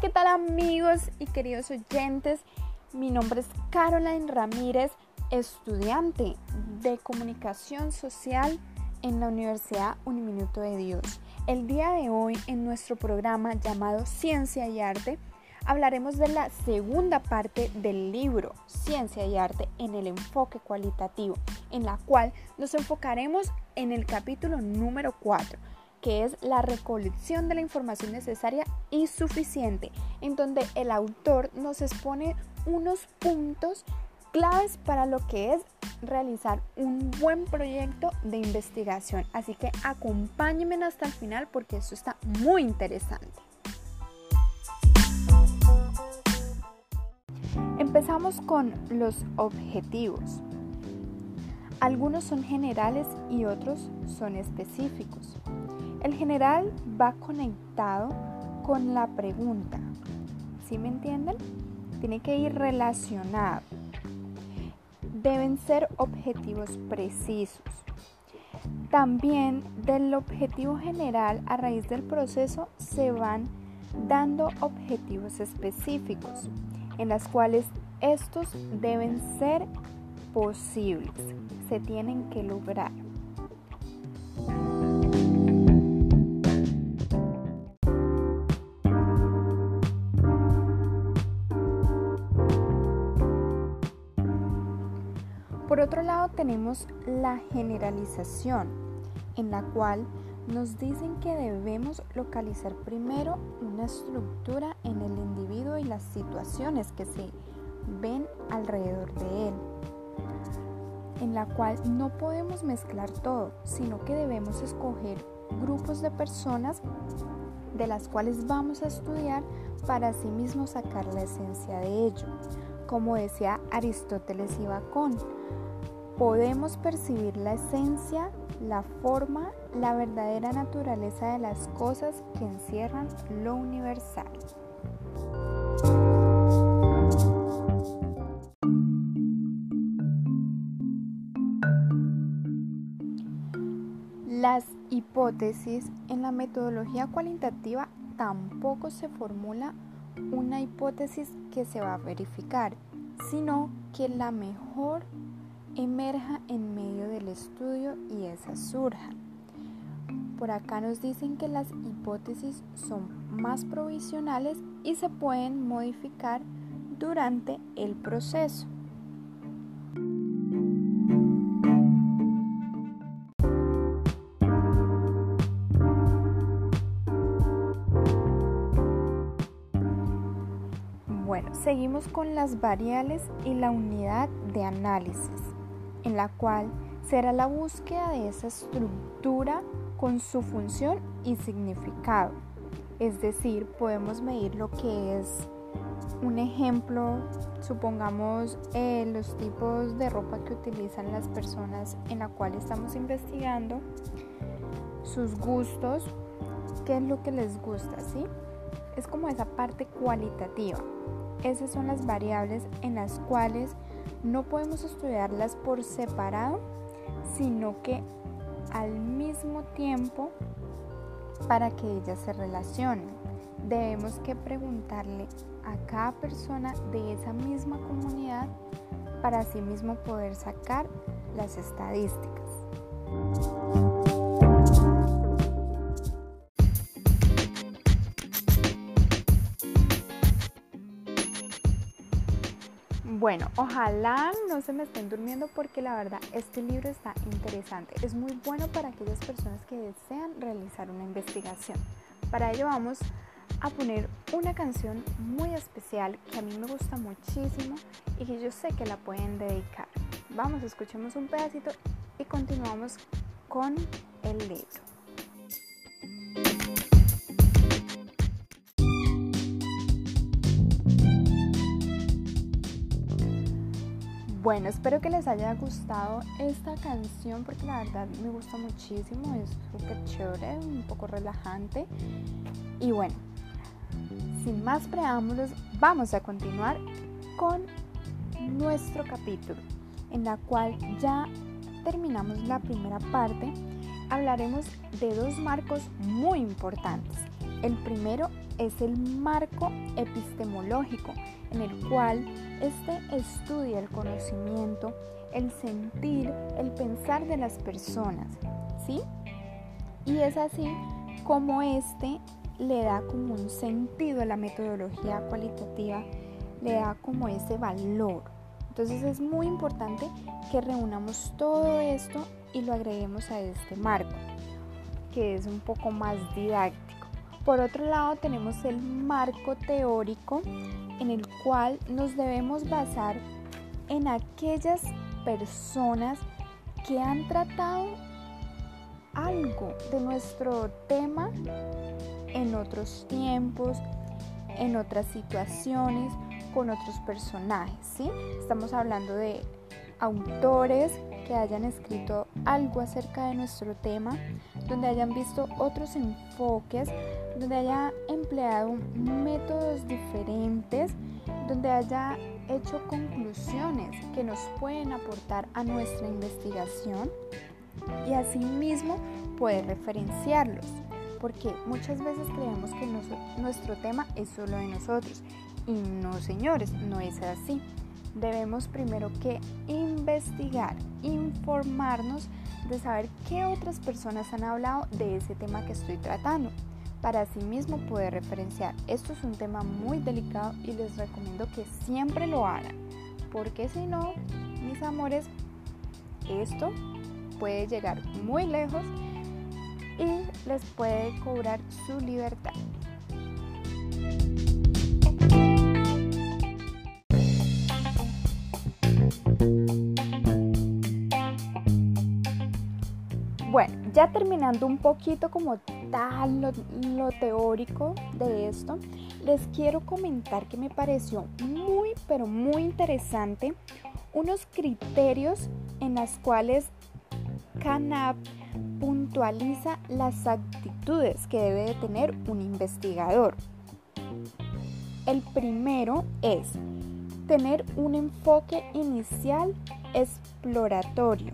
¿qué tal amigos y queridos oyentes? Mi nombre es Caroline Ramírez, estudiante de comunicación social en la Universidad Uniminuto de Dios. El día de hoy en nuestro programa llamado Ciencia y Arte hablaremos de la segunda parte del libro Ciencia y Arte en el enfoque cualitativo, en la cual nos enfocaremos en el capítulo número 4 que es la recolección de la información necesaria y suficiente, en donde el autor nos expone unos puntos claves para lo que es realizar un buen proyecto de investigación. Así que acompáñenme hasta el final porque esto está muy interesante. Empezamos con los objetivos. Algunos son generales y otros son específicos. El general va conectado con la pregunta. ¿Sí me entienden? Tiene que ir relacionado. Deben ser objetivos precisos. También del objetivo general a raíz del proceso se van dando objetivos específicos en las cuales estos deben ser posibles, se tienen que lograr. Otro lado tenemos la generalización, en la cual nos dicen que debemos localizar primero una estructura en el individuo y las situaciones que se ven alrededor de él, en la cual no podemos mezclar todo, sino que debemos escoger grupos de personas de las cuales vamos a estudiar para así mismo sacar la esencia de ello, como decía Aristóteles y Bacón podemos percibir la esencia, la forma, la verdadera naturaleza de las cosas que encierran lo universal. Las hipótesis en la metodología cualitativa tampoco se formula una hipótesis que se va a verificar, sino que la mejor emerja en medio del estudio y esa surja. Por acá nos dicen que las hipótesis son más provisionales y se pueden modificar durante el proceso. Bueno, seguimos con las variables y la unidad de análisis en la cual será la búsqueda de esa estructura con su función y significado. Es decir, podemos medir lo que es un ejemplo, supongamos eh, los tipos de ropa que utilizan las personas en la cual estamos investigando, sus gustos, qué es lo que les gusta, ¿sí? Es como esa parte cualitativa. Esas son las variables en las cuales no podemos estudiarlas por separado, sino que al mismo tiempo para que ellas se relacionen. Debemos que preguntarle a cada persona de esa misma comunidad para así mismo poder sacar las estadísticas. Bueno, ojalá no se me estén durmiendo porque la verdad este libro está interesante. Es muy bueno para aquellas personas que desean realizar una investigación. Para ello vamos a poner una canción muy especial que a mí me gusta muchísimo y que yo sé que la pueden dedicar. Vamos, escuchemos un pedacito y continuamos con el libro. Bueno, espero que les haya gustado esta canción porque la verdad me gusta muchísimo, es súper chévere, un poco relajante. Y bueno, sin más preámbulos, vamos a continuar con nuestro capítulo, en la cual ya terminamos la primera parte. Hablaremos de dos marcos muy importantes. El primero es el marco epistemológico en el cual este estudia el conocimiento, el sentir, el pensar de las personas, ¿sí? Y es así como este le da como un sentido a la metodología cualitativa, le da como ese valor. Entonces es muy importante que reunamos todo esto y lo agreguemos a este marco, que es un poco más didáctico. Por otro lado tenemos el marco teórico en el cual nos debemos basar en aquellas personas que han tratado algo de nuestro tema en otros tiempos, en otras situaciones, con otros personajes, ¿sí? Estamos hablando de autores que hayan escrito algo acerca de nuestro tema, donde hayan visto otros enfoques, donde haya empleado métodos diferentes, donde haya hecho conclusiones que nos pueden aportar a nuestra investigación y asimismo poder referenciarlos, porque muchas veces creemos que nuestro tema es solo de nosotros y no señores, no es así. Debemos primero que investigar, informarnos de saber qué otras personas han hablado de ese tema que estoy tratando para así mismo poder referenciar. Esto es un tema muy delicado y les recomiendo que siempre lo hagan, porque si no, mis amores, esto puede llegar muy lejos y les puede cobrar su libertad. Ya terminando un poquito como tal lo, teórico de esto, les quiero comentar que me pareció muy, pero muy interesante unos criterios en los cuales CANAP puntualiza las actitudes que debe de tener un investigador. El primero es tener un enfoque inicial exploratorio.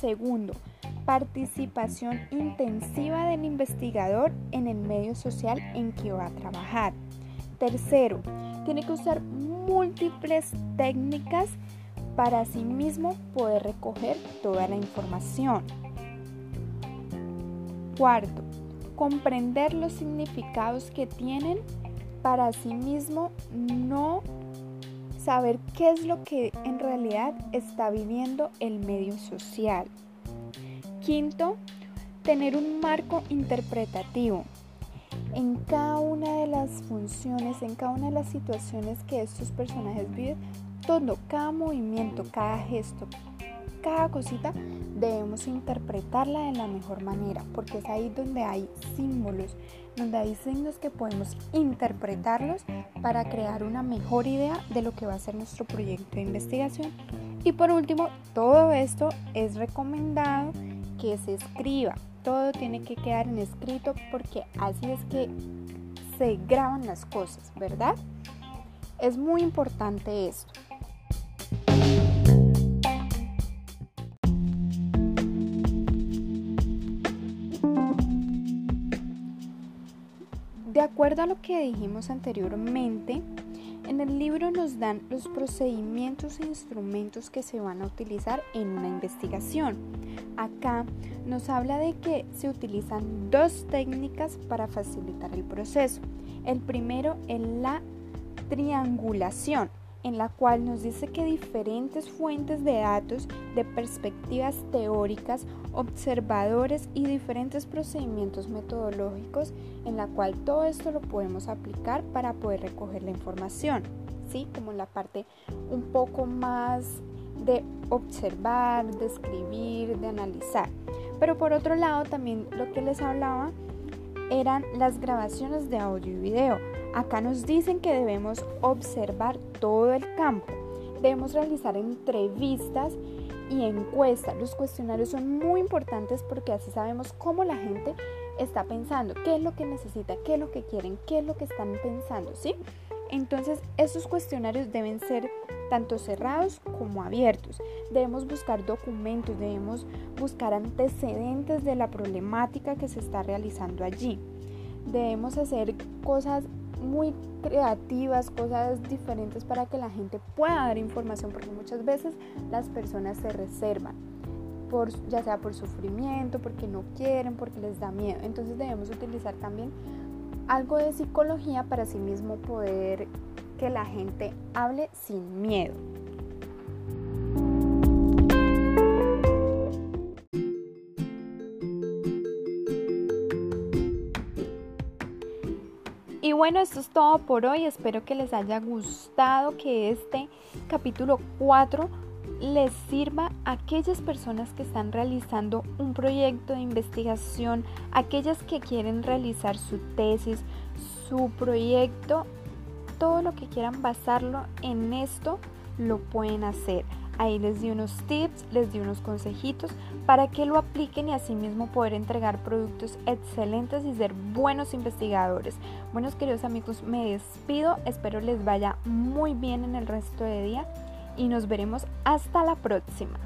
Segundo, participación intensiva del investigador en el medio social en que va a trabajar. Tercero, tiene que usar múltiples técnicas para sí mismo poder recoger toda la información. Cuarto, comprender los significados que tienen para sí mismo no saber qué es lo que en realidad está viviendo el medio social. Quinto, tener un marco interpretativo. En cada una de las funciones, en cada una de las situaciones que estos personajes viven, todo, cada movimiento, cada gesto, cada cosita debemos interpretarla de la mejor manera, porque es ahí donde hay símbolos, donde hay signos que podemos interpretarlos para crear una mejor idea de lo que va a ser nuestro proyecto de investigación. Y por último, todo esto es recomendado que se escriba. Todo tiene que quedar en escrito porque así es que se graban las cosas, ¿verdad? Es muy importante esto. De acuerdo a lo que dijimos anteriormente, en el libro nos dan los procedimientos e instrumentos que se van a utilizar en una investigación. Acá nos habla de que se utilizan dos técnicas para facilitar el proceso. El primero es la triangulación en la cual nos dice que diferentes fuentes de datos, de perspectivas teóricas, observadores y diferentes procedimientos metodológicos en la cual todo esto lo podemos aplicar para poder recoger la información, ¿sí? Como la parte un poco más de observar, de escribir, de analizar. Pero por otro lado también lo que les hablaba eran las grabaciones de audio y video Acá nos dicen que debemos observar todo el campo, debemos realizar entrevistas y encuestas. Los cuestionarios son muy importantes porque así sabemos cómo la gente está pensando, qué es lo que necesita, qué es lo que quieren, qué es lo que están pensando, ¿sí? Entonces, estos cuestionarios deben ser tanto cerrados como abiertos. Debemos buscar documentos, debemos buscar antecedentes de la problemática que se está realizando allí. debemos hacer cosas muy creativas, cosas diferentes para que la gente pueda dar información, porque muchas veces las personas se reservan, por, ya sea por sufrimiento, porque no quieren, porque les da miedo. Entonces debemos utilizar también algo de psicología para sí mismo poder que la gente hable sin miedo. Y bueno, esto es todo por hoy. Espero que les haya gustado, que este capítulo 4 les sirva a aquellas personas que están realizando un proyecto de investigación, aquellas que quieren realizar su tesis, su proyecto, todo lo que quieran basarlo en esto, lo pueden hacer. Ahí les di unos tips, les di unos consejitos para que lo apliquen y asimismo poder entregar productos excelentes y ser buenos investigadores. Buenos queridos amigos, me despido, espero les vaya muy bien en el resto de día y nos veremos hasta la próxima.